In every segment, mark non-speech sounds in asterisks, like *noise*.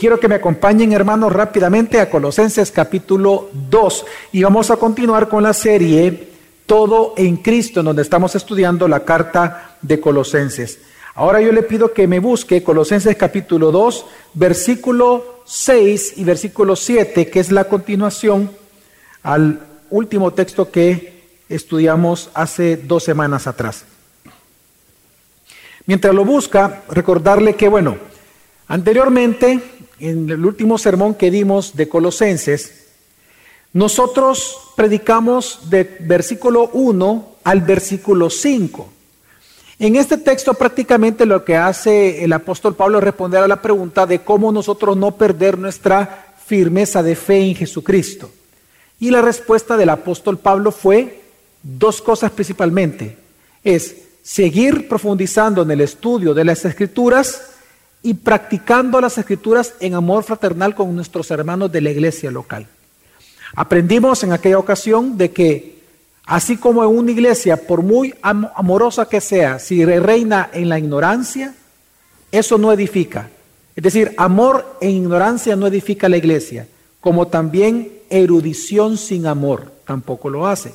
quiero que me acompañen, hermanos, rápidamente a Colosenses capítulo 2 y vamos a continuar con la serie Todo en Cristo, en donde estamos estudiando la carta de Colosenses. Ahora yo le pido que me busque Colosenses capítulo 2, versículo 6 y versículo 7, que es la continuación al último texto que estudiamos hace dos semanas atrás. Mientras lo busca, recordarle que, bueno, anteriormente, en el último sermón que dimos de Colosenses, nosotros predicamos de versículo 1 al versículo 5. En este texto prácticamente lo que hace el apóstol Pablo es responder a la pregunta de cómo nosotros no perder nuestra firmeza de fe en Jesucristo. Y la respuesta del apóstol Pablo fue dos cosas principalmente. Es seguir profundizando en el estudio de las escrituras y practicando las escrituras en amor fraternal con nuestros hermanos de la iglesia local. Aprendimos en aquella ocasión de que así como en una iglesia, por muy amorosa que sea, si reina en la ignorancia, eso no edifica. Es decir, amor e ignorancia no edifica la iglesia, como también erudición sin amor tampoco lo hace.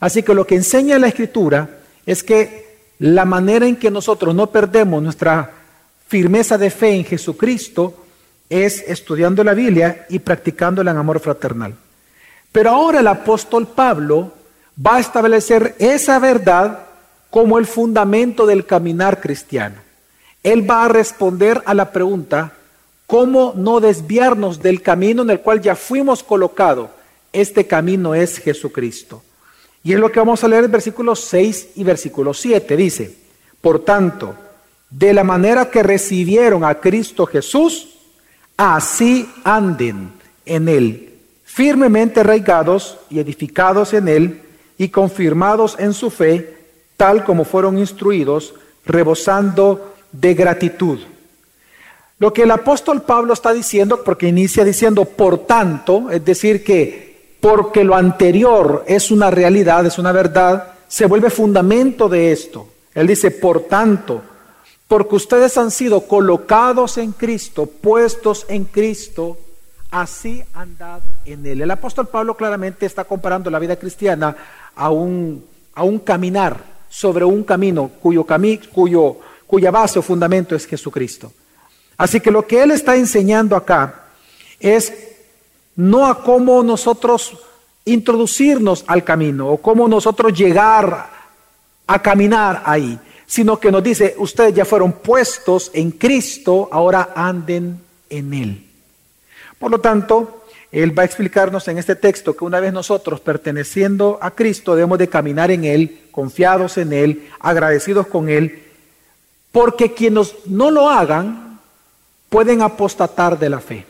Así que lo que enseña la escritura es que la manera en que nosotros no perdemos nuestra firmeza de fe en Jesucristo es estudiando la Biblia y practicándola en amor fraternal. Pero ahora el apóstol Pablo va a establecer esa verdad como el fundamento del caminar cristiano. Él va a responder a la pregunta, ¿cómo no desviarnos del camino en el cual ya fuimos colocados? Este camino es Jesucristo. Y es lo que vamos a leer en versículos 6 y versículo 7. Dice, por tanto, de la manera que recibieron a Cristo Jesús, así anden en él, firmemente arraigados y edificados en él y confirmados en su fe, tal como fueron instruidos, rebosando de gratitud. Lo que el apóstol Pablo está diciendo, porque inicia diciendo, por tanto, es decir, que porque lo anterior es una realidad, es una verdad, se vuelve fundamento de esto. Él dice, por tanto, porque ustedes han sido colocados en Cristo, puestos en Cristo, así andad en Él. El apóstol Pablo claramente está comparando la vida cristiana a un, a un caminar sobre un camino cuyo, cuyo, cuya base o fundamento es Jesucristo. Así que lo que Él está enseñando acá es no a cómo nosotros introducirnos al camino o cómo nosotros llegar a caminar ahí, sino que nos dice, ustedes ya fueron puestos en Cristo, ahora anden en Él. Por lo tanto, Él va a explicarnos en este texto que una vez nosotros perteneciendo a Cristo debemos de caminar en Él, confiados en Él, agradecidos con Él, porque quienes no lo hagan pueden apostatar de la fe.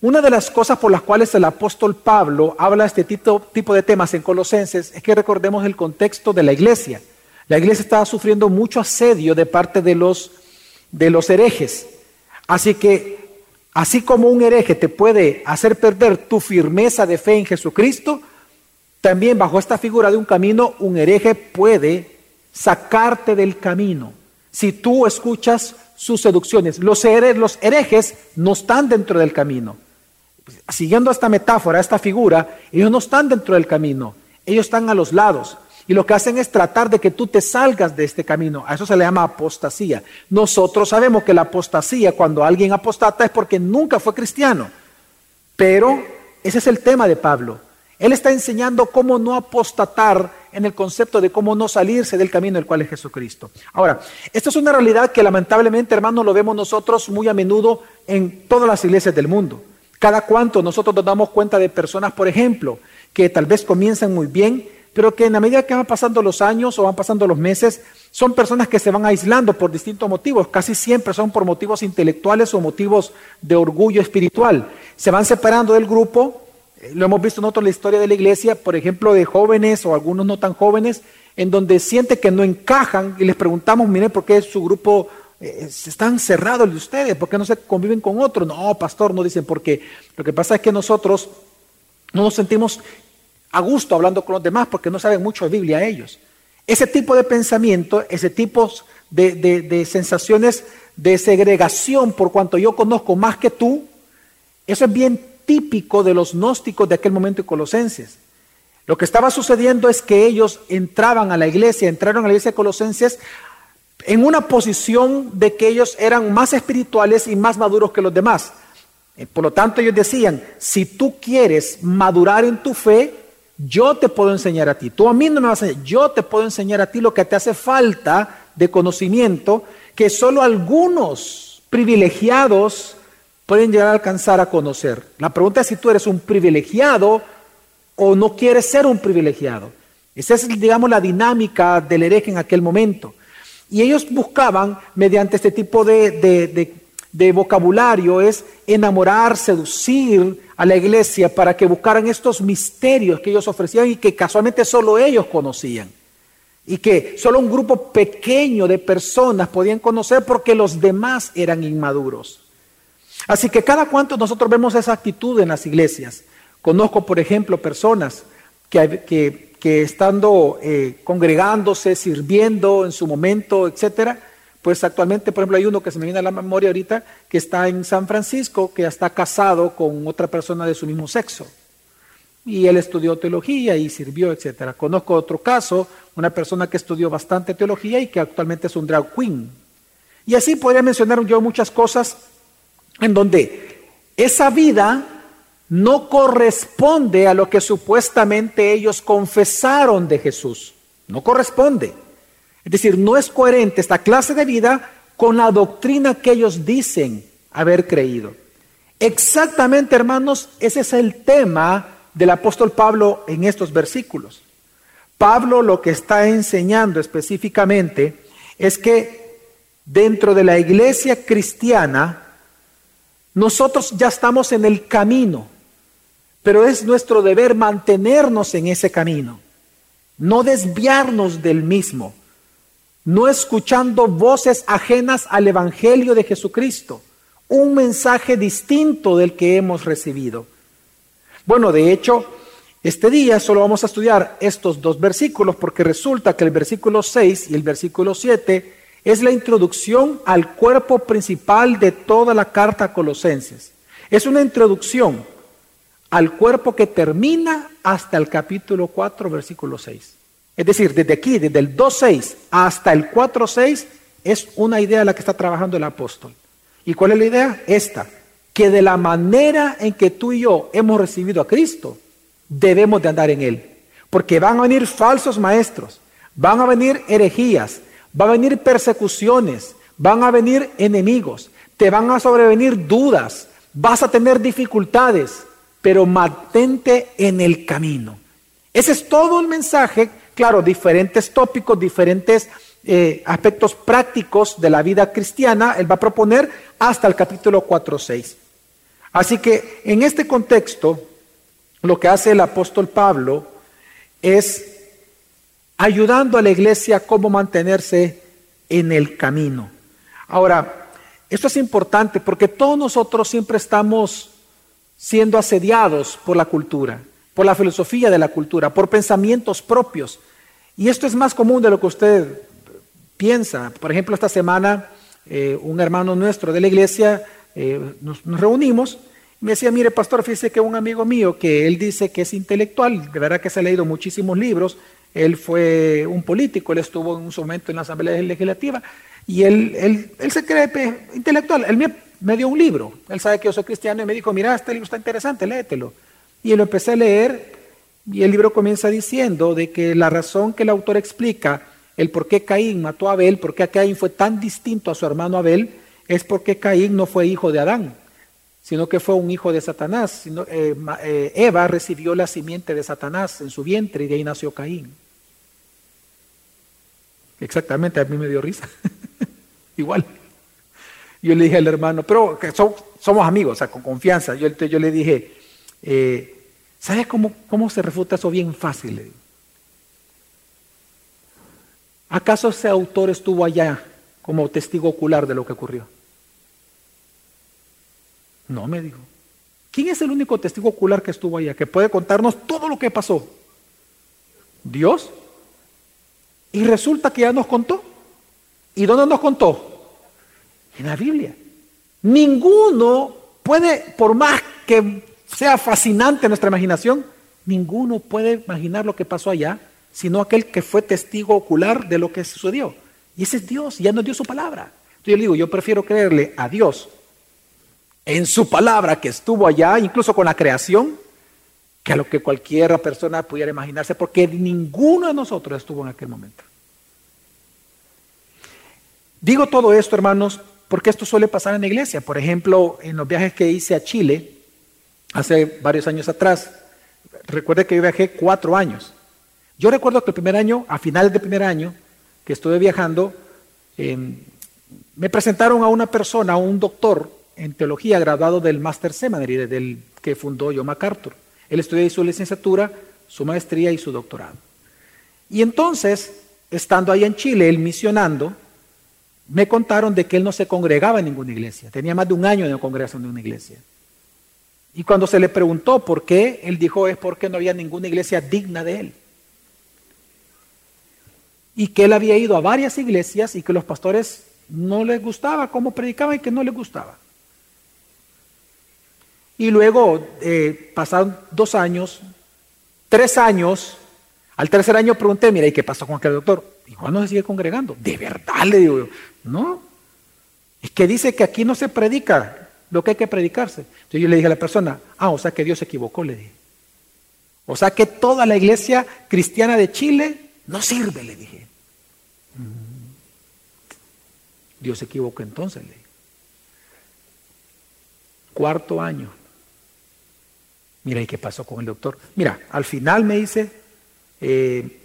Una de las cosas por las cuales el apóstol Pablo habla de este tipo, de temas en Colosenses es que recordemos el contexto de la iglesia. La iglesia estaba sufriendo mucho asedio de parte de los, de los herejes. Así que, así como un hereje te puede hacer perder tu firmeza de fe en Jesucristo, también bajo esta figura de un camino, un hereje puede sacarte del camino. Si tú escuchas sus seducciones, los, los herejes no están dentro del camino siguiendo esta metáfora, esta figura, ellos no están dentro del camino, ellos están a los lados. Y lo que hacen es tratar de que tú te salgas de este camino. A eso se le llama apostasía. Nosotros sabemos que la apostasía, cuando alguien apostata, es porque nunca fue cristiano. Pero ese es el tema de Pablo. Él está enseñando cómo no apostatar en el concepto de cómo no salirse del camino del cual es Jesucristo. Ahora, esta es una realidad que lamentablemente, hermanos, lo vemos nosotros muy a menudo en todas las iglesias del mundo. Cada cuanto nosotros nos damos cuenta de personas, por ejemplo, que tal vez comienzan muy bien, pero que en la medida que van pasando los años o van pasando los meses, son personas que se van aislando por distintos motivos, casi siempre son por motivos intelectuales o motivos de orgullo espiritual. Se van separando del grupo, eh, lo hemos visto nosotros en la historia de la iglesia, por ejemplo, de jóvenes o algunos no tan jóvenes, en donde siente que no encajan y les preguntamos, mire, ¿por qué su grupo eh, están cerrados de ustedes, ¿por qué no se conviven con otros? No, pastor, no dicen porque lo que pasa es que nosotros no nos sentimos a gusto hablando con los demás porque no saben mucho de Biblia ellos. Ese tipo de pensamiento, ese tipo de, de sensaciones de segregación por cuanto yo conozco más que tú, eso es bien típico de los gnósticos de aquel momento de Colosenses. Lo que estaba sucediendo es que ellos entraban a la iglesia, entraron a la iglesia de Colosenses en una posición de que ellos eran más espirituales y más maduros que los demás. Eh, por lo tanto, ellos decían, si tú quieres madurar en tu fe, yo te puedo enseñar a ti. Tú a mí no me vas a enseñar, yo te puedo enseñar a ti lo que te hace falta de conocimiento que solo algunos privilegiados pueden llegar a alcanzar a conocer. La pregunta es si tú eres un privilegiado o no quieres ser un privilegiado. Esa es, digamos, la dinámica del hereje en aquel momento. Y ellos buscaban, mediante este tipo de, de vocabulario, es enamorar, seducir a la iglesia para que buscaran estos misterios que ellos ofrecían y que casualmente solo ellos conocían. Y que solo un grupo pequeño de personas podían conocer porque los demás eran inmaduros. Así que cada cuanto nosotros vemos esa actitud en las iglesias. Conozco, por ejemplo, personas que, que, estando eh, congregándose, sirviendo en su momento, etcétera, pues actualmente, por ejemplo, hay uno que se me viene a la memoria ahorita, que está en San Francisco, que está casado con otra persona de su mismo sexo. Y él estudió teología y sirvió, etcétera. Conozco otro caso, una persona que estudió bastante teología y que actualmente es un drag queen. Y así podría mencionar yo muchas cosas en donde esa vida no corresponde a lo que supuestamente ellos confesaron de Jesús. No corresponde. Es decir, no es coherente esta clase de vida con la doctrina que ellos dicen haber creído. Exactamente, hermanos, ese es el tema del apóstol Pablo en estos versículos. Pablo lo que está enseñando específicamente es que dentro de la iglesia cristiana, nosotros ya estamos en el camino, pero es nuestro deber mantenernos en ese camino, no desviarnos del mismo, no escuchando voces ajenas al Evangelio de Jesucristo, un mensaje distinto del que hemos recibido. Bueno, de hecho, este día solo vamos a estudiar estos dos versículos porque resulta que el versículo 6 y el versículo 7 es la introducción al cuerpo principal de toda la carta a Colosenses. Es una introducción al cuerpo que termina hasta el capítulo 4, versículo 6. Es decir, desde aquí, desde el 2.6 hasta el 4.6, es una idea la que está trabajando el apóstol. ¿Y cuál es la idea? Esta, que de la manera en que tú y yo hemos recibido a Cristo, debemos de andar en Él. Porque van a venir falsos maestros, van a venir herejías, Va a venir persecuciones, van a venir enemigos, te van a sobrevenir dudas, vas a tener dificultades, pero mantente en el camino. Ese es todo el mensaje, claro, diferentes tópicos, diferentes eh, aspectos prácticos de la vida cristiana, él va a proponer hasta el capítulo 4.6. Así que en este contexto, lo que hace el apóstol Pablo es ayudando a la iglesia cómo mantenerse en el camino. Ahora, esto es importante porque todos nosotros siempre estamos siendo asediados por la cultura, por la filosofía de la cultura, por pensamientos propios. Y esto es más común de lo que usted piensa. Por ejemplo, esta semana eh, un hermano nuestro de la iglesia eh, nos, reunimos y me decía, mire pastor, fíjese que un amigo mío que él dice que es intelectual, de verdad que se ha leído muchísimos libros, él fue un político, él estuvo en un momento en la Asamblea Legislativa y él, él, se cree intelectual. Él me, dio un libro, él sabe que yo soy cristiano y me dijo, mira, este libro está interesante, léetelo. Y lo empecé a leer y el libro comienza diciendo de que la razón que el autor explica el por qué Caín mató a Abel, por qué Caín fue tan distinto a su hermano Abel, es porque Caín no fue hijo de Adán, sino que fue un hijo de Satanás. Eh, eh, Eva recibió la simiente de Satanás en su vientre y de ahí nació Caín. Exactamente, a mí me dio risa. *laughs* Igual. Yo le dije al hermano, pero que somos amigos, o sea, con confianza. Yo, le dije, eh, ¿sabes cómo, cómo se refuta eso bien fácil? ¿Acaso ese autor estuvo allá como testigo ocular de lo que ocurrió? No, me dijo. ¿Quién es el único testigo ocular que estuvo allá, que puede contarnos todo lo que pasó? ¿Dios? Y resulta que ya nos contó. ¿Y dónde nos contó? en la Biblia. Ninguno puede, por más que sea fascinante nuestra imaginación, ninguno puede imaginar lo que pasó allá, sino aquel que fue testigo ocular de lo que sucedió. Y ese es Dios, ya nos dio su palabra. Entonces yo le digo, yo prefiero creerle a Dios en su palabra que estuvo allá, incluso con la creación, que a lo que cualquier persona pudiera imaginarse, porque ninguno de nosotros estuvo en aquel momento. Digo todo esto, hermanos, porque esto suele pasar en la iglesia. Por ejemplo, en los viajes que hice a Chile hace varios años atrás, recuerde que yo viajé cuatro años. Yo recuerdo que el primer año, a finales del primer año, que estuve viajando, em, me presentaron a una persona, a un doctor en teología graduado del Master Seminary, del que fundó John MacArthur. Él estudió su licenciatura, su maestría y su doctorado. Y entonces, estando ahí en Chile, él misionando, me contaron de que él no se congregaba en ninguna iglesia. Tenía más de un año de congregación de una iglesia. Y cuando se le preguntó por qué, él dijo es porque no había ninguna iglesia digna de él. Y que él había ido a varias iglesias y que los pastores no les gustaba cómo predicaban y que no les gustaba. Y luego eh, pasaron dos años, tres años. Al tercer año pregunté, mira, ¿y qué pasó con aquel doctor? ¿Y cuándo se sigue congregando? De verdad, le digo yo. No. Es que dice que aquí no se predica lo que hay que predicarse. Entonces yo le dije a la persona, ah, o sea que Dios se equivocó, le dije. O sea que toda la iglesia cristiana de Chile no sirve, le dije. Mm. Dios se equivocó entonces, le dije. Cuarto año. Mira, ¿y qué pasó con el doctor? Mira, al final me dice, eh,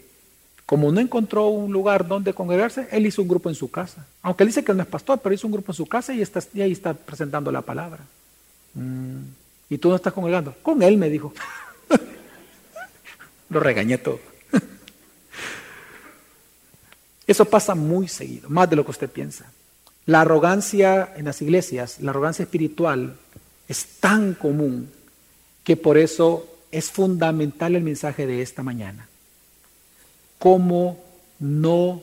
como no encontró un lugar donde congregarse, él hizo un grupo en su casa. Aunque él dice que no es pastor, pero hizo un grupo en su casa y, ahí está presentando la palabra. Mm. ¿Y tú no estás congregando? Con él me dijo. *laughs* Lo regañé todo. *laughs* Eso pasa muy seguido, más de lo que usted piensa. La arrogancia en las iglesias, la arrogancia espiritual, es tan común que por eso es fundamental el mensaje de esta mañana. Cómo no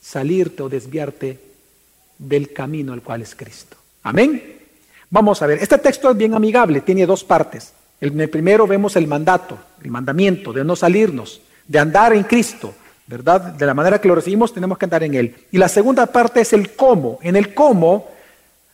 salirte o desviarte del camino al cual es Cristo. Amén. Vamos a ver, este texto es bien amigable, tiene dos partes. En el primero vemos el mandato, el mandamiento de no salirnos, de andar en Cristo, ¿verdad? De la manera que lo recibimos tenemos que andar en Él. Y la segunda parte es el cómo. En el cómo,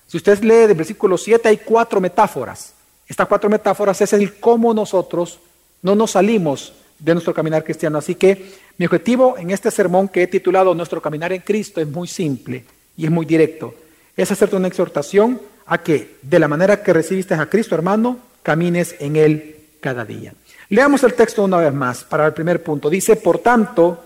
si usted lee del versículo 7, hay cuatro metáforas. Estas cuatro metáforas es el cómo nosotros no nos salimos de nuestro caminar cristiano. Así que mi objetivo en este sermón que he titulado Nuestro caminar en Cristo es muy simple y es muy directo. Es hacerte una exhortación a que de la manera que recibiste a Cristo, hermano, camines en Él cada día. Leamos el texto una vez más para el primer punto. Dice, por tanto,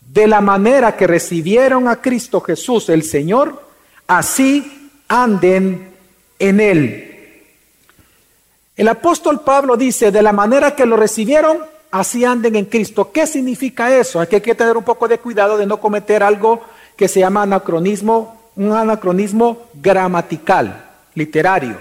de la manera que recibieron a Cristo Jesús el Señor, así anden en Él el apóstol Pablo dice, de la manera que lo recibieron, así anden en Cristo. ¿Qué significa eso? Aquí hay que tener un poco de cuidado de no cometer algo que se llama anacronismo, un anacronismo gramatical, literario.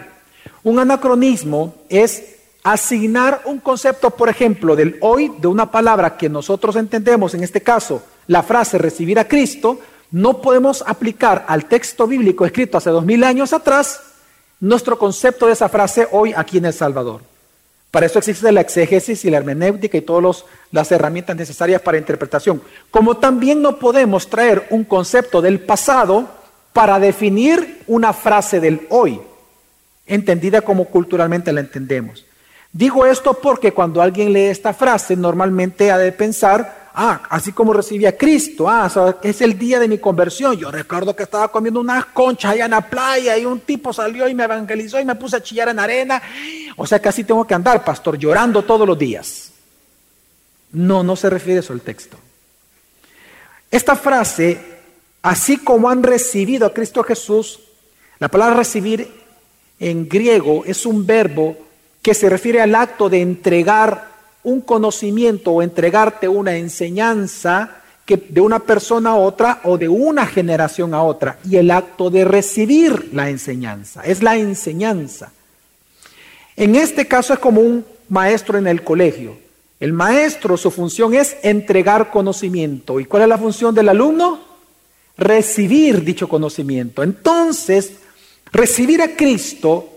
Un anacronismo es asignar un concepto, por ejemplo, del hoy, de una palabra que nosotros entendemos, en este caso, la frase recibir a Cristo, no podemos aplicar al texto bíblico escrito hace dos mil años atrás nuestro concepto de esa frase hoy aquí en El Salvador. Para eso existe la exégesis y la hermenéutica y todas las herramientas necesarias para interpretación. Como también no podemos traer un concepto del pasado para definir una frase del hoy, entendida como culturalmente la entendemos. Digo esto porque cuando alguien lee esta frase, normalmente ha de pensar Ah, así como recibí a Cristo. Ah, es el día de mi conversión. Yo recuerdo que estaba comiendo unas conchas allá en la playa y un tipo salió y me evangelizó y me puse a chillar en arena. O sea así tengo que andar, pastor, llorando todos los días. No, no se refiere eso el texto. Esta frase, así como han recibido a Cristo Jesús, la palabra recibir en griego es un verbo que se refiere al acto de entregar un conocimiento o entregarte una enseñanza que de una persona a otra o de una generación a otra. Y el acto de recibir la enseñanza, es la enseñanza. En este caso es como un maestro en el colegio. El maestro, su función es entregar conocimiento. ¿Y cuál es la función del alumno? recibir dicho conocimiento. Entonces, recibir a Cristo,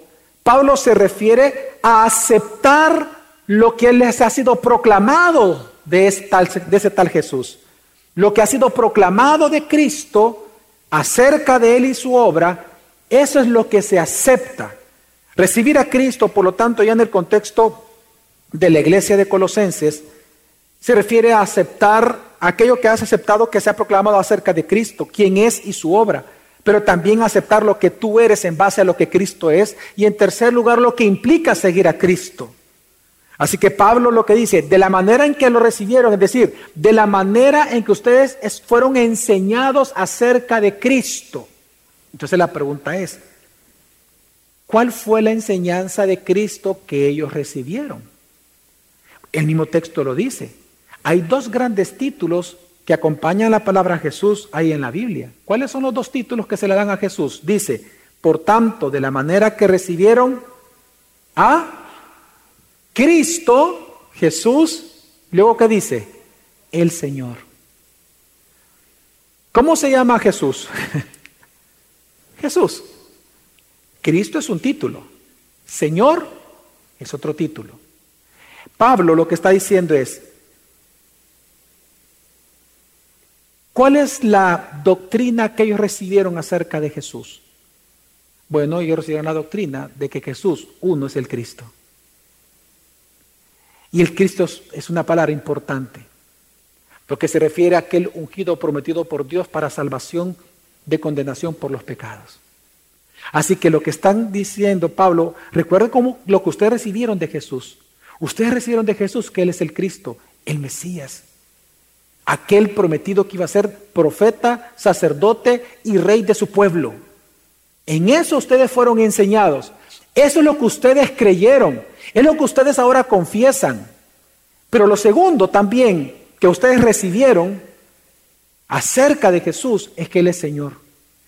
Pablo se refiere a aceptar lo que les ha sido proclamado de de ese tal Jesús. Lo que ha sido proclamado de Cristo acerca de Él y su obra, eso es lo que se acepta. Recibir a Cristo, por lo tanto, ya en el contexto de la iglesia de Colosenses, se refiere a aceptar aquello que has aceptado que se ha proclamado acerca de Cristo, quién es y su obra, pero también aceptar lo que tú eres en base a lo que Cristo es y en tercer lugar lo que implica seguir a Cristo. Así que Pablo lo que dice, de la manera en que lo recibieron, es decir, de la manera en que ustedes fueron enseñados acerca de Cristo. Entonces la pregunta es, ¿cuál fue la enseñanza de Cristo que ellos recibieron? El mismo texto lo dice. Hay dos grandes títulos que acompañan la palabra Jesús ahí en la Biblia. ¿Cuáles son los dos títulos que se le dan a Jesús? Dice, por tanto, de la manera que recibieron a Cristo, Jesús, luego que dice, el Señor. ¿Cómo se llama Jesús? *laughs* Jesús. Cristo es un título. Señor es otro título. Pablo lo que está diciendo es, ¿cuál es la doctrina que ellos recibieron acerca de Jesús? Bueno, ellos recibieron la doctrina de que Jesús, uno, es el Cristo. Y el Cristo es una palabra importante, porque se refiere a aquel ungido prometido por Dios para salvación de condenación por los pecados. Así que lo que están diciendo Pablo, recuerden cómo lo que ustedes recibieron de Jesús. Ustedes recibieron de Jesús que Él es el Cristo, el Mesías, aquel prometido que iba a ser profeta, sacerdote y rey de su pueblo. En eso ustedes fueron enseñados. Eso es lo que ustedes creyeron. Es lo que ustedes ahora confiesan. Pero lo segundo también que ustedes recibieron acerca de Jesús es que Él es Señor,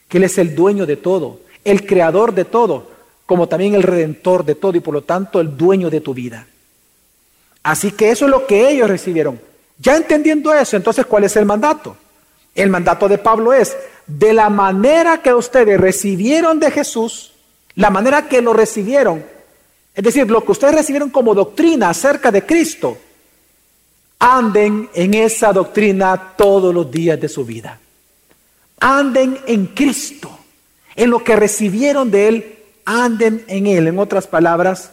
que Él es el dueño de todo, el creador de todo, como también el redentor de todo y por lo tanto el dueño de tu vida. Así que eso es lo que ellos recibieron. Ya entendiendo eso, entonces, ¿cuál es el mandato? El mandato de Pablo es, de la manera que ustedes recibieron de Jesús, la manera que lo recibieron, es decir, lo que ustedes recibieron como doctrina acerca de Cristo, anden en esa doctrina todos los días de su vida. Anden en Cristo, en lo que recibieron de Él, anden en Él. En otras palabras,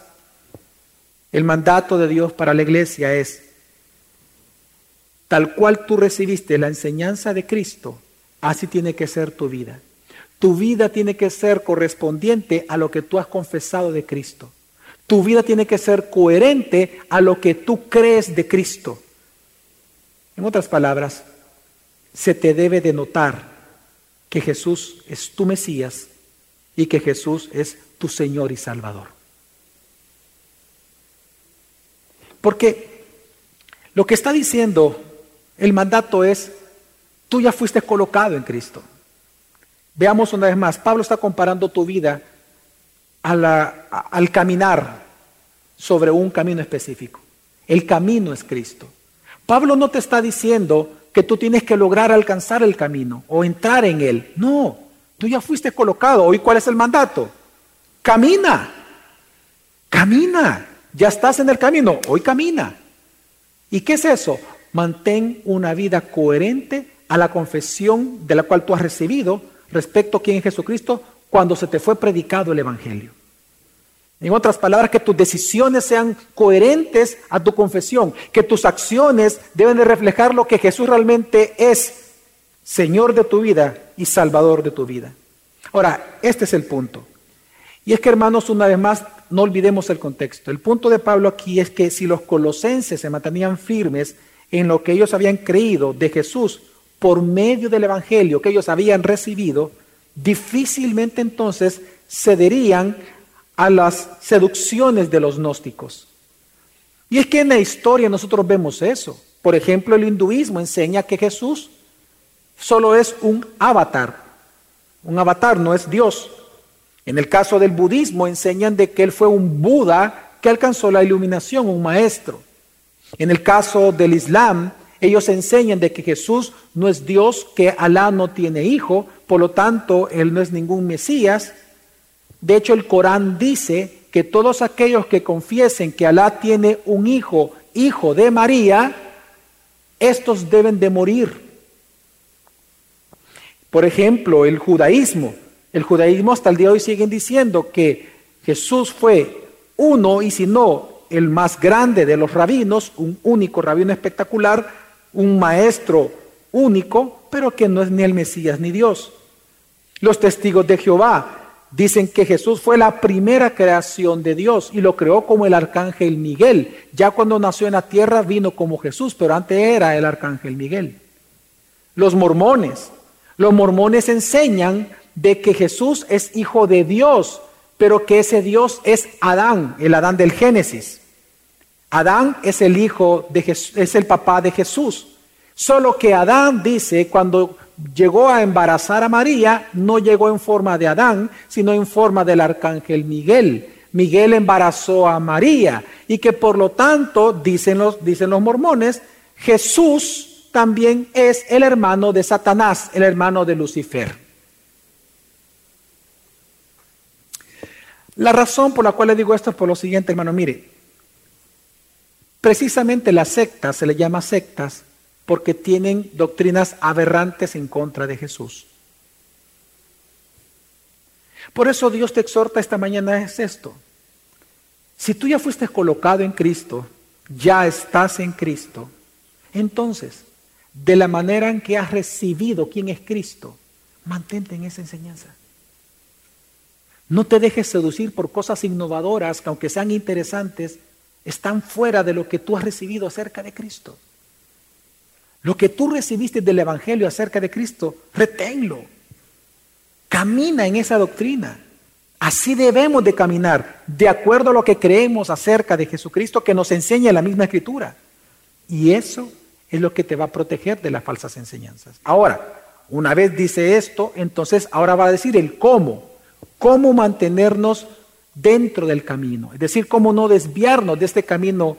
el mandato de Dios para la iglesia es, tal cual tú recibiste la enseñanza de Cristo, así tiene que ser tu vida. Tu vida tiene que ser correspondiente a lo que tú has confesado de Cristo. Tu vida tiene que ser coherente a lo que tú crees de Cristo. En otras palabras, se te debe de notar que Jesús es tu Mesías y que Jesús es tu Señor y Salvador. Porque lo que está diciendo el mandato es, tú ya fuiste colocado en Cristo. Veamos una vez más, Pablo está comparando tu vida al caminar sobre un camino específico. El camino es Cristo. Pablo no te está diciendo que tú tienes que lograr alcanzar el camino o entrar en él. No, tú ya fuiste colocado. Hoy, ¿cuál es el mandato? Camina. Camina. Ya estás en el camino. Hoy camina. ¿Y qué es eso? Mantén una vida coherente a la confesión de la cual tú has recibido respecto a quién es Jesucristo cuando se te fue predicado el Evangelio. En otras palabras, que tus decisiones sean coherentes a tu confesión, que tus acciones deben de reflejar lo que Jesús realmente es, Señor de tu vida y Salvador de tu vida. Ahora, este es el punto. Y es que, hermanos, una vez más, no olvidemos el contexto. El punto de Pablo aquí es que si los colosenses se mantenían firmes en lo que ellos habían creído de Jesús por medio del Evangelio que ellos habían recibido, difícilmente entonces cederían a las seducciones de los gnósticos. Y es que en la historia nosotros vemos eso. Por ejemplo, el hinduismo enseña que Jesús solo es un avatar. Un avatar no es Dios. En el caso del budismo enseñan de que él fue un Buda que alcanzó la iluminación, un maestro. En el caso del Islam Ellos enseñan de que Jesús no es Dios, que Alá no tiene hijo, por lo tanto, Él no es ningún Mesías. De hecho, el Corán dice que todos aquellos que confiesen que Alá tiene un hijo, hijo de María, estos deben de morir. Por ejemplo, el judaísmo. El judaísmo hasta el día de hoy siguen diciendo que Jesús fue uno y si no el más grande de los rabinos, un único rabino espectacular, un maestro único, pero que no es ni el Mesías ni Dios. Los testigos de Jehová dicen que Jesús fue la primera creación de Dios y lo creó como el arcángel Miguel. Ya cuando nació en la tierra vino como Jesús, pero antes era el arcángel Miguel. Los mormones, los mormones enseñan de que Jesús es hijo de Dios, pero que ese Dios es Adán, el Adán del Génesis. Adán es el hijo de Jesús, es el papá de Jesús. Solo que Adán dice, cuando llegó a embarazar a María, no llegó en forma de Adán, sino en forma del arcángel Miguel. Miguel embarazó a María y que por lo tanto, dicen los, dicen los mormones, Jesús también es el hermano de Satanás, el hermano de Lucifer. La razón por la cual le digo esto es por lo siguiente, hermano, mire, Precisamente las sectas se le llama sectas porque tienen doctrinas aberrantes en contra de Jesús. Por eso Dios te exhorta esta mañana es esto. Si tú ya fuiste colocado en Cristo, ya estás en Cristo, entonces, de la manera en que has recibido quién es Cristo, mantente en esa enseñanza. No te dejes seducir por cosas innovadoras que aunque sean interesantes, están fuera de lo que tú has recibido acerca de Cristo. Lo que tú recibiste del Evangelio acerca de Cristo, reténlo. Camina en esa doctrina. Así debemos de caminar, de acuerdo a lo que creemos acerca de Jesucristo que nos enseña la misma escritura. Y eso es lo que te va a proteger de las falsas enseñanzas. Ahora, una vez dice esto, entonces ahora va a decir el cómo. Cómo mantenernos dentro del camino. Es decir, cómo no desviarnos de este camino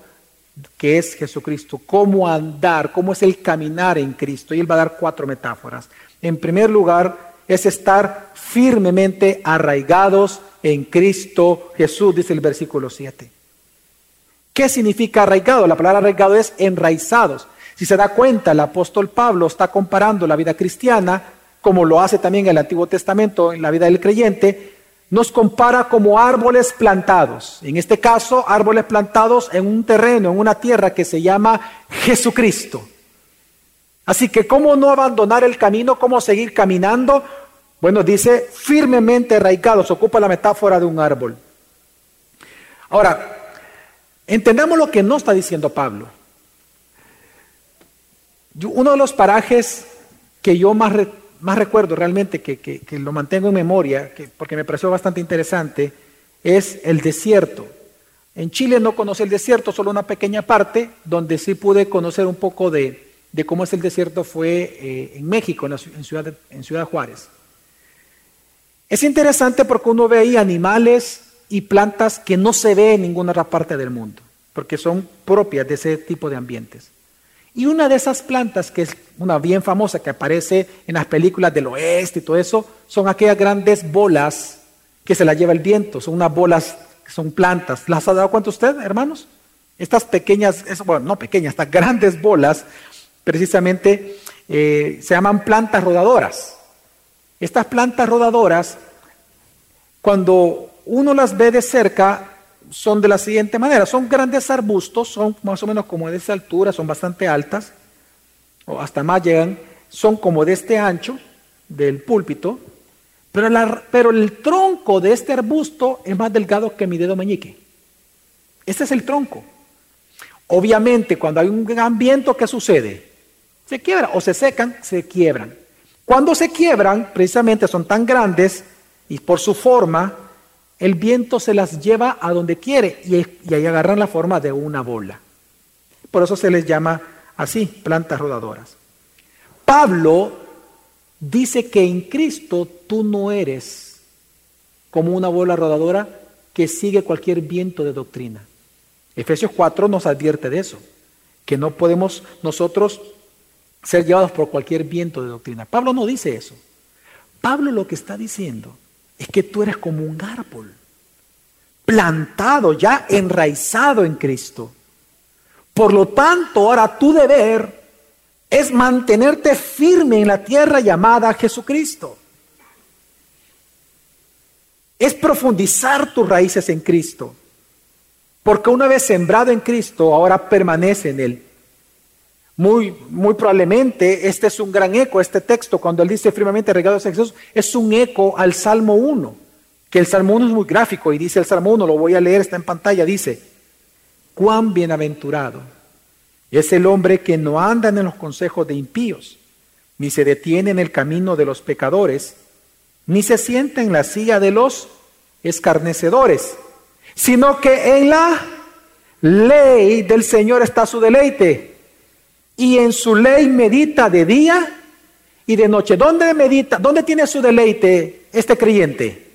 que es Jesucristo, cómo andar, cómo es el caminar en Cristo. Y él va a dar cuatro metáforas. En primer lugar, es estar firmemente arraigados en Cristo Jesús, dice el versículo 7. ¿Qué significa arraigado? La palabra arraigado es enraizados. Si se da cuenta, el apóstol Pablo está comparando la vida cristiana, como lo hace también el Antiguo Testamento en la vida del creyente, nos compara como árboles plantados. En este caso, árboles plantados en un terreno, en una tierra que se llama Jesucristo. Así que, ¿cómo no abandonar el camino? ¿Cómo seguir caminando? Bueno, dice firmemente arraigados, ocupa la metáfora de un árbol. Ahora, entendamos lo que no está diciendo Pablo. Uno de los parajes que yo más más recuerdo realmente que, lo mantengo en memoria, porque me pareció bastante interesante, es el desierto. En Chile no conocí el desierto, solo una pequeña parte, donde sí pude conocer un poco de, cómo es el desierto fue eh, en México, en, ciudad en Ciudad Juárez. Es interesante porque uno ve ahí animales y plantas que no se ve en ninguna otra parte del mundo, porque son propias de ese tipo de ambientes. Y una de esas plantas, que es una bien famosa que aparece en las películas del oeste y todo eso, son aquellas grandes bolas que se las lleva el viento. Son unas bolas, son plantas. ¿Las ha dado cuenta usted, hermanos? Estas pequeñas, bueno, no pequeñas, estas grandes bolas, precisamente eh, se llaman plantas rodadoras. Estas plantas rodadoras, cuando uno las ve de cerca, son de la siguiente manera. Son grandes arbustos, son más o menos como de esa altura, son bastante altas, o hasta más llegan, son como de este ancho del púlpito, pero, pero el tronco de este arbusto es más delgado que mi dedo meñique. Este es el tronco. Obviamente, cuando hay un gran viento, ¿qué sucede? Se quiebra o se secan, se quiebran. Cuando se quiebran, precisamente son tan grandes y por su forma, el viento se las lleva a donde quiere y, ahí agarran la forma de una bola. Por eso se les llama así, plantas rodadoras. Pablo dice que en Cristo tú no eres como una bola rodadora que sigue cualquier viento de doctrina. Efesios 4 nos advierte de eso, que no podemos nosotros ser llevados por cualquier viento de doctrina. Pablo no dice eso. Pablo lo que está diciendo es que tú eres como un árbol, plantado, ya enraizado en Cristo. Por lo tanto, ahora tu deber es mantenerte firme en la tierra llamada Jesucristo. Es profundizar tus raíces en Cristo. Porque una vez sembrado en Cristo, ahora permanece en Él. Muy, muy probablemente este es un gran eco, este texto, cuando él dice firmemente regados a Jesús, es un eco al Salmo 1, que el Salmo 1 es muy gráfico y dice el Salmo 1, lo voy a leer, está en pantalla, dice, cuán bienaventurado es el hombre que no anda en los consejos de impíos, ni se detiene en el camino de los pecadores, ni se sienta en la silla de los escarnecedores, sino que en la ley del Señor está su deleite, y en su ley medita de día y de noche. ¿Dónde medita? ¿Dónde tiene su deleite este creyente?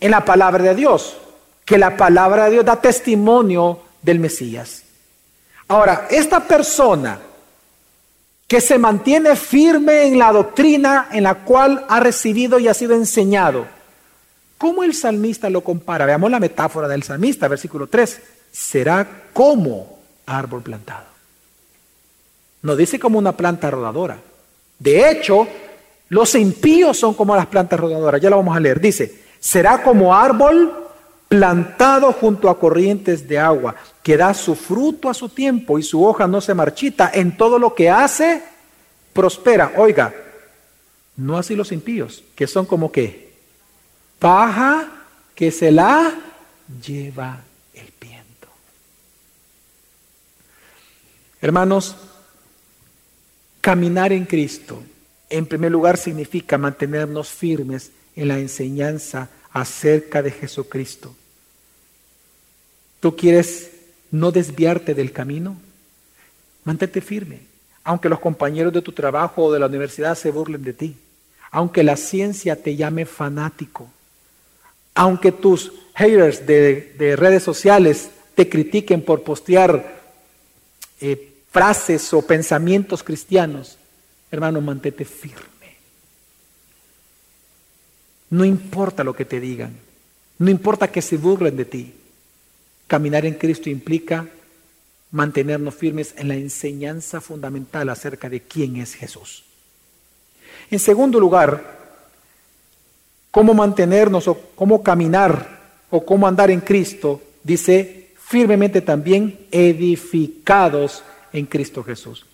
En la palabra de Dios, que la palabra de Dios da testimonio del Mesías. Ahora, esta persona que se mantiene firme en la doctrina en la cual ha recibido y ha sido enseñado, ¿cómo el salmista lo compara? Veamos la metáfora del salmista, versículo 3. Será como árbol plantado. No dice como una planta rodadora. De hecho, los impíos son como las plantas rodadoras. Ya lo vamos a leer. Dice, será como árbol plantado junto a corrientes de agua, que da su fruto a su tiempo y su hoja no se marchita. En todo lo que hace, prospera. Oiga, no así los impíos, que son como que paja que se la lleva el viento. Hermanos, caminar en Cristo, en primer lugar, significa mantenernos firmes en la enseñanza acerca de Jesucristo. ¿Tú quieres no desviarte del camino? Mantente firme, aunque los compañeros de tu trabajo o de la universidad se burlen de ti, aunque la ciencia te llame fanático, aunque tus haters de, redes sociales te critiquen por postear eh, frases o pensamientos cristianos, hermano, mantente firme. No importa lo que te digan, no importa que se burlen de ti. Caminar en Cristo implica mantenernos firmes en la enseñanza fundamental acerca de quién es Jesús. En segundo lugar, cómo mantenernos o cómo caminar o cómo andar en Cristo, dice firmemente también edificados en Cristo Jesús.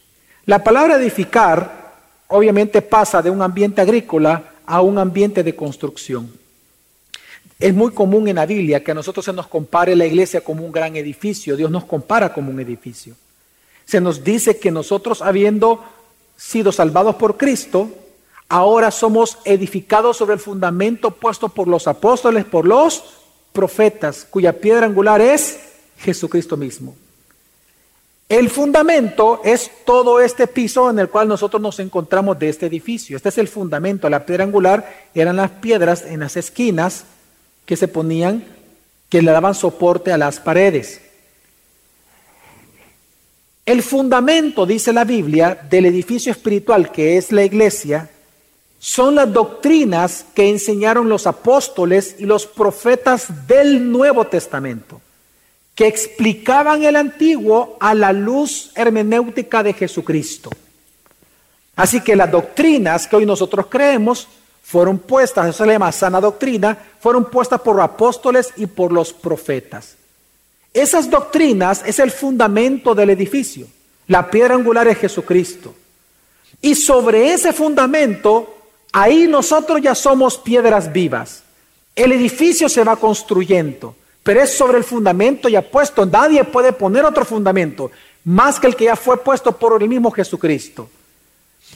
La palabra edificar obviamente pasa de un ambiente agrícola a un ambiente de construcción. Es muy común en la Biblia que a nosotros se nos compare la iglesia como un gran edificio. Dios nos compara como un edificio. Se nos dice que nosotros, habiendo sido salvados por Cristo, ahora somos edificados sobre el fundamento puesto por los apóstoles, por los profetas, cuya piedra angular es Jesucristo mismo. El fundamento es todo este piso en el cual nosotros nos encontramos de este edificio. Este es el fundamento. La piedra angular eran las piedras en las esquinas que se ponían, que le daban soporte a las paredes. El fundamento, dice la Biblia, del edificio espiritual que es la iglesia, son las doctrinas que enseñaron los apóstoles y los profetas del Nuevo Testamento que explicaban el antiguo a la luz hermenéutica de Jesucristo. Así que las doctrinas que hoy nosotros creemos fueron puestas, eso se llama sana doctrina, fueron puestas por apóstoles y por los profetas. Esas doctrinas es el fundamento del edificio. La piedra angular es Jesucristo. Y sobre ese fundamento, ahí nosotros ya somos piedras vivas. El edificio se va construyendo pero es sobre el fundamento ya puesto. Nadie puede poner otro fundamento más que el que ya fue puesto por el mismo Jesucristo.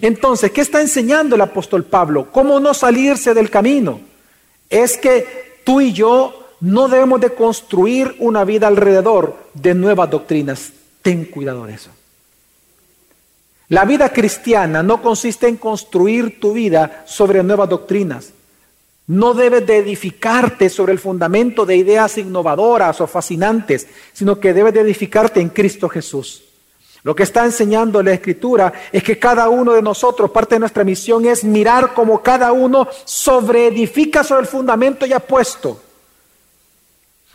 Entonces, ¿qué está enseñando el apóstol Pablo? ¿Cómo no salirse del camino? Es que tú y yo no debemos de construir una vida alrededor de nuevas doctrinas. Ten cuidado de eso. La vida cristiana no consiste en construir tu vida sobre nuevas doctrinas. No debes de edificarte sobre el fundamento de ideas innovadoras o fascinantes, sino que debes de edificarte en Cristo Jesús. Lo que está enseñando la Escritura es que cada uno de nosotros, parte de nuestra misión es mirar cómo cada uno sobreedifica sobre el fundamento ya puesto.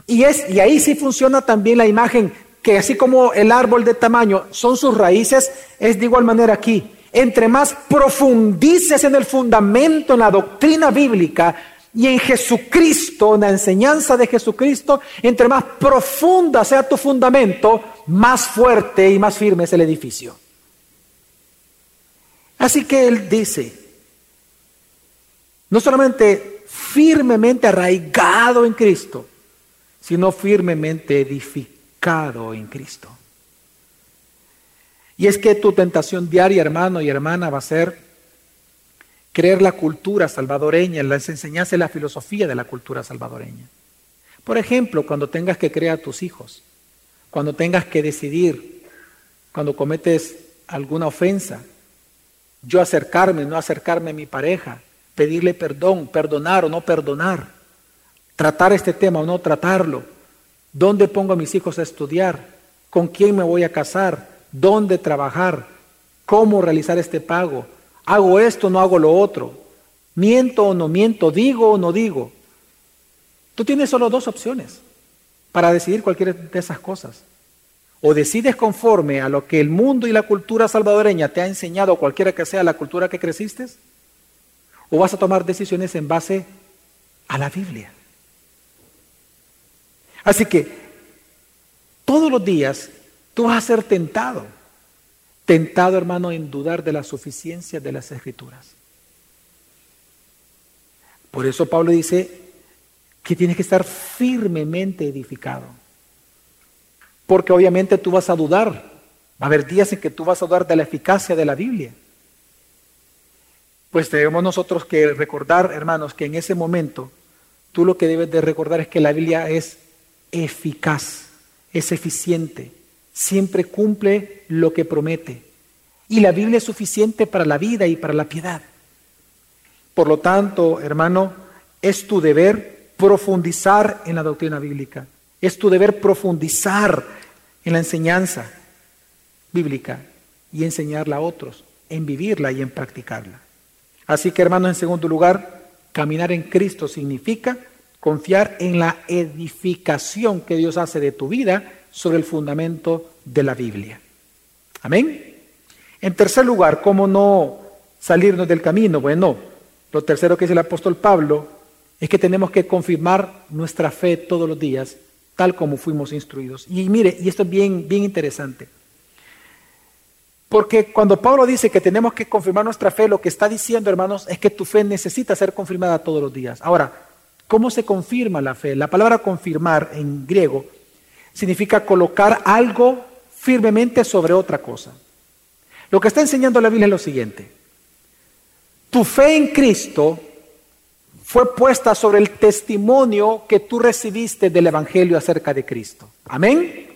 Y, es, y ahí sí funciona también la imagen que así como el árbol de tamaño son sus raíces, es de igual manera aquí. Entre más profundices en el fundamento, en la doctrina bíblica y en Jesucristo, en la enseñanza de Jesucristo, entre más profunda sea tu fundamento, más fuerte y más firme es el edificio. Así que él dice, no solamente firmemente arraigado en Cristo, sino firmemente edificado en Cristo. Y es que tu tentación diaria, hermano y hermana, va a ser creer la cultura salvadoreña, las enseñanzas y la filosofía de la cultura salvadoreña. Por ejemplo, cuando tengas que crear a tus hijos, cuando tengas que decidir, cuando cometes alguna ofensa, yo acercarme, no acercarme a mi pareja, pedirle perdón, perdonar o no perdonar, tratar este tema o no tratarlo, dónde pongo a mis hijos a estudiar, con quién me voy a casar, dónde trabajar, cómo realizar este pago, hago esto o no hago lo otro, miento o no miento, digo o no digo. Tú tienes solo dos opciones para decidir cualquiera de esas cosas. O decides conforme a lo que el mundo y la cultura salvadoreña te ha enseñado, cualquiera que sea la cultura que creciste, o vas a tomar decisiones en base a la Biblia. Así que todos los días tú vas a ser tentado, tentado hermano en dudar de la suficiencia de las escrituras. Por eso Pablo dice, que tienes que estar firmemente edificado. Porque obviamente tú vas a dudar. Va a haber días en que tú vas a dudar de la eficacia de la Biblia. Pues tenemos nosotros que recordar, hermanos, que en ese momento tú lo que debes de recordar es que la Biblia es eficaz, es eficiente, siempre cumple lo que promete. Y la Biblia es suficiente para la vida y para la piedad. Por lo tanto, hermano, es tu deber profundizar en la doctrina bíblica. Es tu deber profundizar en la enseñanza bíblica y enseñarla a otros, en vivirla y en practicarla. Así que hermanos, en segundo lugar, caminar en Cristo significa confiar en la edificación que Dios hace de tu vida sobre el fundamento de la Biblia. Amén. En tercer lugar, ¿cómo no salirnos del camino? Bueno, lo tercero que dice el apóstol Pablo es que tenemos que confirmar nuestra fe todos los días, tal como fuimos instruidos. Y mire, y esto es bien, bien interesante. Porque cuando Pablo dice que tenemos que confirmar nuestra fe, lo que está diciendo, hermanos, es que tu fe necesita ser confirmada todos los días. Ahora, ¿cómo se confirma la fe? La palabra confirmar en griego significa colocar algo firmemente sobre otra cosa. Lo que está enseñando la Biblia es lo siguiente. Tu fe en Cristo fue puesta sobre el testimonio que tú recibiste del Evangelio acerca de Cristo. Amén.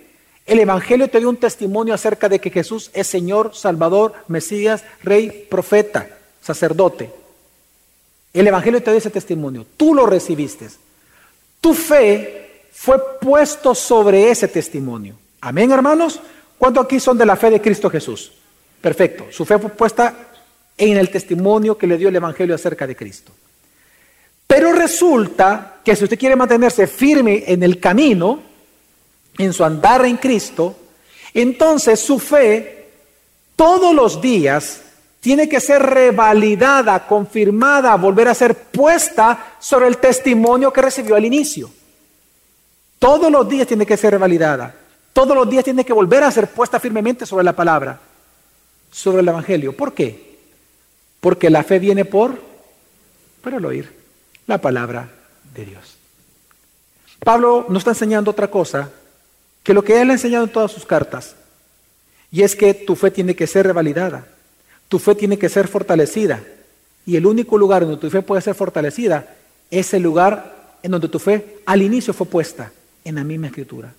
El Evangelio te dio un testimonio acerca de que Jesús es Señor, Salvador, Mesías, Rey, profeta, sacerdote. El Evangelio te dio ese testimonio. Tú lo recibiste. Tu fe fue puesto sobre ese testimonio. Amén, hermanos. ¿Cuántos aquí son de la fe de Cristo Jesús? Perfecto. Su fe fue puesta en el testimonio que le dio el Evangelio acerca de Cristo. Pero resulta que si usted quiere mantenerse firme en el camino, en su andar en Cristo, entonces su fe todos los días tiene que ser revalidada, confirmada, volver a ser puesta sobre el testimonio que recibió al inicio. Todos los días tiene que ser revalidada. Todos los días tiene que volver a ser puesta firmemente sobre la palabra, sobre el Evangelio. ¿Por qué? Porque la fe viene por, por el oír la palabra de Dios. Pablo nos está enseñando otra cosa que lo que él ha enseñado en todas sus cartas, y es que tu fe tiene que ser revalidada, tu fe tiene que ser fortalecida, y el único lugar donde tu fe puede ser fortalecida es el lugar en donde tu fe al inicio fue puesta, en la misma escritura.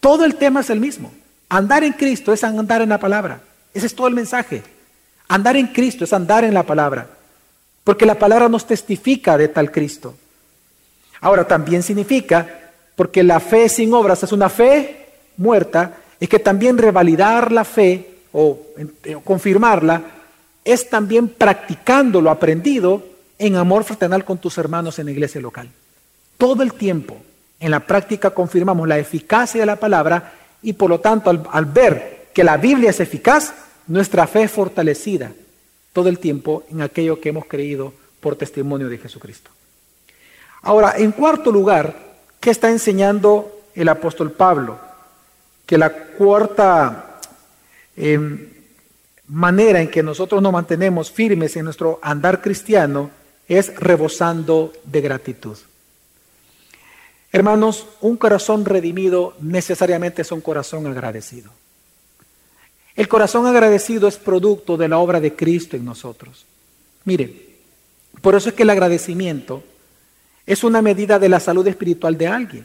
Todo el tema es el mismo. Andar en Cristo es andar en la palabra. Ese es todo el mensaje. Andar en Cristo es andar en la palabra porque la palabra nos testifica de tal Cristo. Ahora también significa, porque la fe sin obras es una fe muerta, es que también revalidar la fe o, eh, confirmarla es también practicando lo aprendido en amor fraternal con tus hermanos en la iglesia local. Todo el tiempo en la práctica confirmamos la eficacia de la palabra y por lo tanto al, ver que la Biblia es eficaz, nuestra fe es fortalecida todo el tiempo en aquello que hemos creído por testimonio de Jesucristo. Ahora, en cuarto lugar, ¿qué está enseñando el apóstol Pablo? Que la cuarta em, manera en que nosotros nos mantenemos firmes en nuestro andar cristiano es rebosando de gratitud. Hermanos, un corazón redimido necesariamente es un corazón agradecido. El corazón agradecido es producto de la obra de Cristo en nosotros. Mire, por eso es que el agradecimiento es una medida de la salud espiritual de alguien.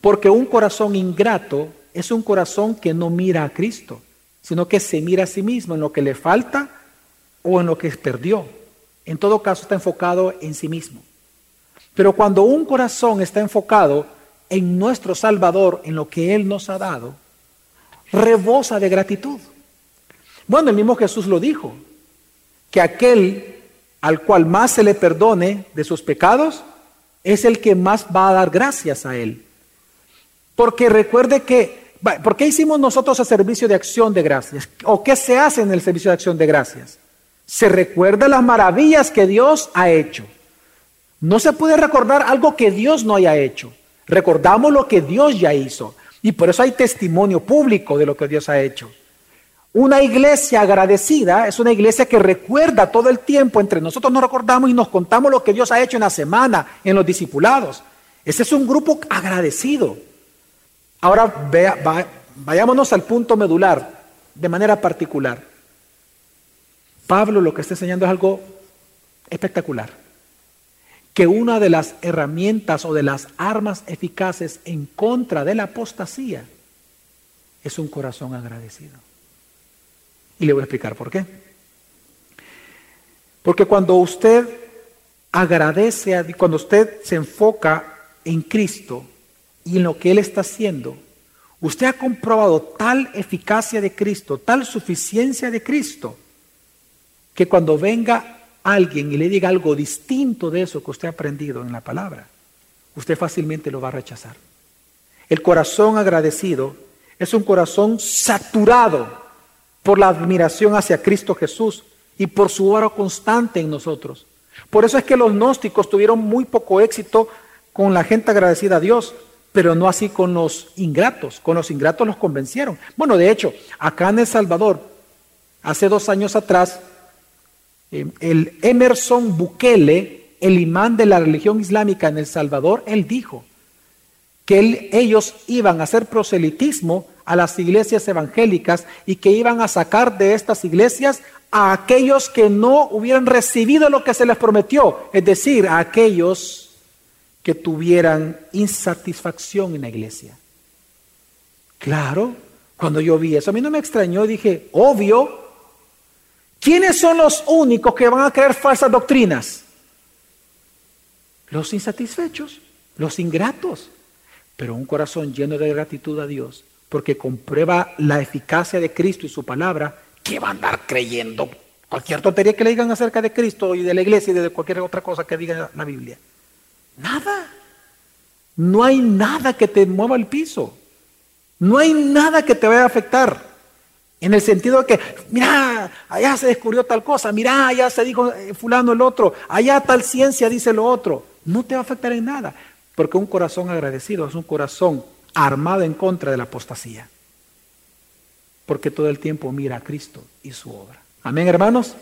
Porque un corazón ingrato es un corazón que no mira a Cristo, sino que se mira a sí mismo en lo que le falta o en lo que perdió. En todo caso está enfocado en sí mismo. Pero cuando un corazón está enfocado en nuestro Salvador, en lo que Él nos ha dado, rebosa de gratitud. Bueno, el mismo Jesús lo dijo, que aquel al cual más se le perdone de sus pecados, es el que más va a dar gracias a Él. Porque recuerde que, ¿por qué hicimos nosotros el servicio de acción de gracias? ¿O qué se hace en el servicio de acción de gracias? Se recuerda las maravillas que Dios ha hecho. No se puede recordar algo que Dios no haya hecho. Recordamos lo que Dios ya hizo. Y por eso hay testimonio público de lo que Dios ha hecho. Una iglesia agradecida es una iglesia que recuerda todo el tiempo, entre nosotros nos recordamos y nos contamos lo que Dios ha hecho en la semana, en los discipulados. Ese es un grupo agradecido. Ahora vayámonos al punto medular, de manera particular. Pablo lo que está enseñando es algo espectacular. Que una de las herramientas o de las armas eficaces en contra de la apostasía es un corazón agradecido. Y le voy a explicar por qué. Porque cuando usted agradece, a, cuando usted se enfoca en Cristo y en lo que Él está haciendo, usted ha comprobado tal eficacia de Cristo, tal suficiencia de Cristo, que cuando venga alguien y le diga algo distinto de eso que usted ha aprendido en la palabra, usted fácilmente lo va a rechazar. El corazón agradecido es un corazón saturado por la admiración hacia Cristo Jesús y por su obra constante en nosotros. Por eso es que los gnósticos tuvieron muy poco éxito con la gente agradecida a Dios, pero no así con los ingratos. Con los ingratos los convencieron. Bueno, de hecho, acá en El Salvador, hace dos años atrás, el Emerson Bukele, el imán de la religión islámica en El Salvador, él dijo que ellos iban a hacer proselitismo a las iglesias evangélicas y que iban a sacar de estas iglesias a aquellos que no hubieran recibido lo que se les prometió, es decir, a aquellos que tuvieran insatisfacción en la iglesia. Claro, cuando yo vi eso, a mí no me extrañó, dije, obvio, ¿quiénes son los únicos que van a creer falsas doctrinas? Los insatisfechos, los ingratos, pero un corazón lleno de gratitud a Dios porque comprueba la eficacia de Cristo y su palabra, ¿qué va a andar creyendo cualquier tontería que le digan acerca de Cristo y de la iglesia y de cualquier otra cosa que diga la Biblia? Nada. No hay nada que te mueva el piso. No hay nada que te vaya a afectar. En el sentido de que, mira, allá se descubrió tal cosa, mira, allá se dijo eh, fulano el otro, allá tal ciencia dice lo otro. No te va a afectar en nada, porque un corazón agradecido es un corazón armado en contra de la apostasía. Porque todo el tiempo mira a Cristo y su obra. Amén, hermanos.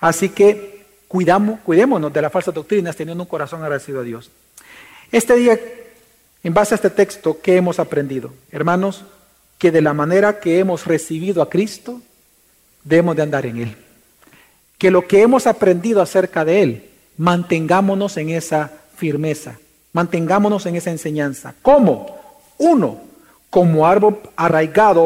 Así que cuidamos, cuidémonos de las falsas doctrinas teniendo un corazón agradecido a Dios. Este día, en base a este texto, ¿qué hemos aprendido? Hermanos, que de la manera que hemos recibido a Cristo, debemos de andar en Él. Que lo que hemos aprendido acerca de Él, mantengámonos en esa firmeza Mantengámonos en esa enseñanza. ¿Cómo? Uno, como árbol arraigado